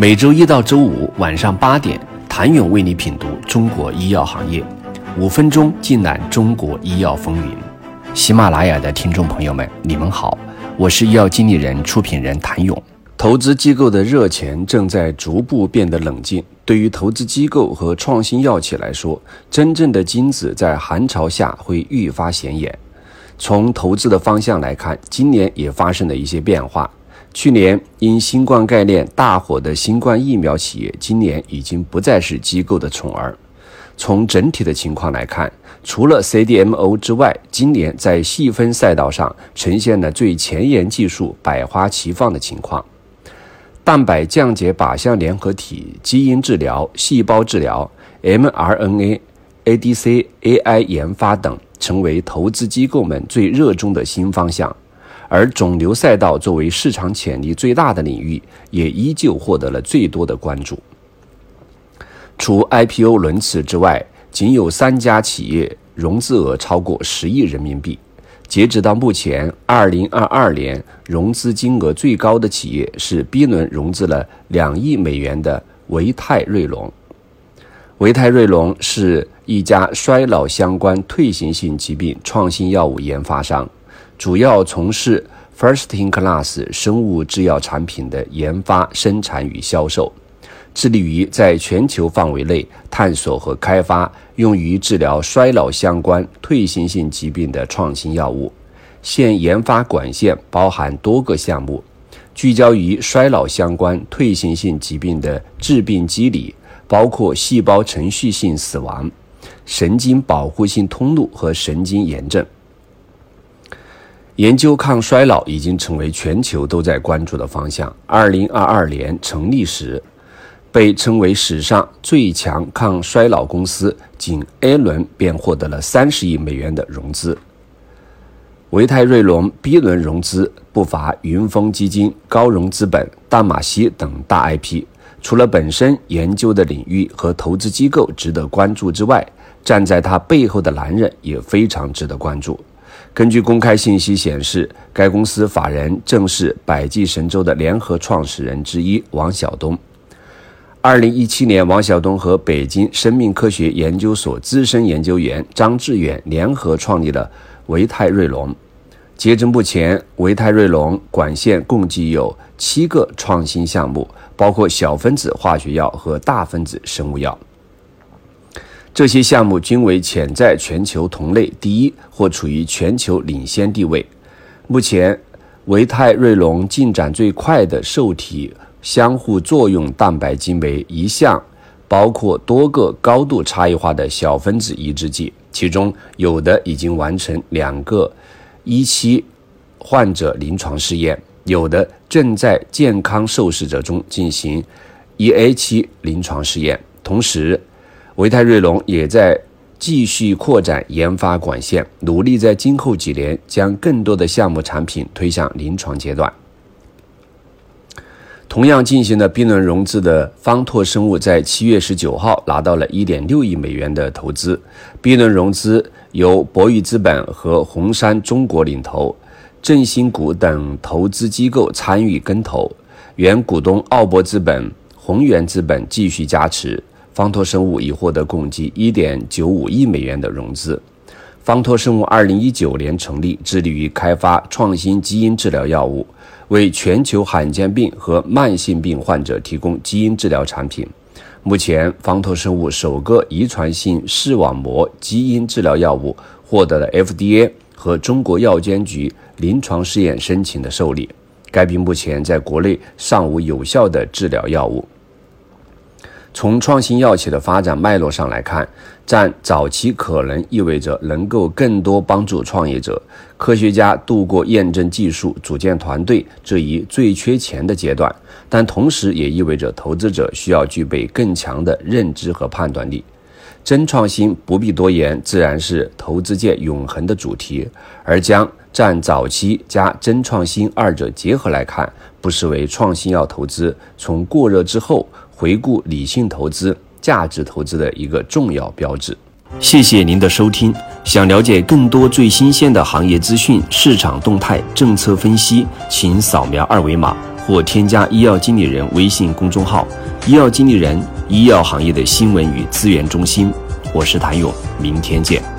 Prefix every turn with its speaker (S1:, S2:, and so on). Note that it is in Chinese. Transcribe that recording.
S1: 每周一到周五晚上八点，谭勇为你品读中国医药行业，五分钟尽览中国医药风云。喜马拉雅的听众朋友们，你们好，我是医药经理人、出品人谭勇。投资机构的热钱正在逐步变得冷静。对于投资机构和创新药企来说，真正的金子在寒潮下会愈发显眼。从投资的方向来看，今年也发生了一些变化。去年因新冠概念大火的新冠疫苗企业，今年已经不再是机构的宠儿。从整体的情况来看，除了 CDMO 之外，今年在细分赛道上呈现了最前沿技术百花齐放的情况。蛋白降解靶向联合体、基因治疗、细胞治疗、mRNA、ADC、AI 研发等，成为投资机构们最热衷的新方向。而肿瘤赛道作为市场潜力最大的领域，也依旧获得了最多的关注。除 IPO 轮次之外，仅有三家企业融资额超过十亿人民币。截止到目前，二零二二年融资金额最高的企业是 B 轮融资了两亿美元的维泰瑞隆。维泰瑞隆是一家衰老相关退行性疾病创新药物研发商，主要从事 first-in-class 生物制药产品的研发、生产与销售，致力于在全球范围内探索和开发。用于治疗衰老相关退行性疾病的创新药物，现研发管线包含多个项目，聚焦于衰老相关退行性疾病的致病机理，包括细胞程序性死亡、神经保护性通路和神经炎症。研究抗衰老已经成为全球都在关注的方向。二零二二年成立时。被称为史上最强抗衰老公司，仅 A 轮便获得了三十亿美元的融资。维泰瑞隆 B 轮融资不乏云峰基金、高融资本、淡马锡等大 IP。除了本身研究的领域和投资机构值得关注之外，站在他背后的男人也非常值得关注。根据公开信息显示，该公司法人正是百济神州的联合创始人之一王晓东。二零一七年，王晓东和北京生命科学研究所资深研究员张志远联合创立了维泰瑞隆。截至目前，维泰瑞隆管线共计有七个创新项目，包括小分子化学药和大分子生物药。这些项目均为潜在全球同类第一或处于全球领先地位。目前，维泰瑞隆进展最快的受体。相互作用蛋白激酶一项包括多个高度差异化的小分子抑制剂，其中有的已经完成两个一期患者临床试验，有的正在健康受试者中进行一 A 期临床试验。同时，维泰瑞隆也在继续扩展研发管线，努力在今后几年将更多的项目产品推向临床阶段。同样进行了 B 轮融资的方拓生物，在七月十九号拿到了一点六亿美元的投资。B 轮融资由博裕资本和红杉中国领投，振兴股等投资机构参与跟投，原股东奥博资本、宏源资本继续加持。方拓生物已获得共计一点九五亿美元的融资。方拓生物二零一九年成立，致力于开发创新基因治疗药物。为全球罕见病和慢性病患者提供基因治疗产品。目前，方拓生物首个遗传性视网膜基因治疗药物获得了 FDA 和中国药监局临床试验申请的受理。该病目前在国内尚无有效的治疗药物。从创新药企的发展脉络上来看，占早期可能意味着能够更多帮助创业者、科学家度过验证技术、组建团队这一最缺钱的阶段，但同时也意味着投资者需要具备更强的认知和判断力。真创新不必多言，自然是投资界永恒的主题，而将占早期加真创新二者结合来看，不失为创新药投资从过热之后。回顾理性投资、价值投资的一个重要标志。谢谢您的收听。想了解更多最新鲜的行业资讯、市场动态、政策分析，请扫描二维码。或添加医药经理人微信公众号“医药经理人”医药行业的新闻与资源中心。我是谭勇，明天见。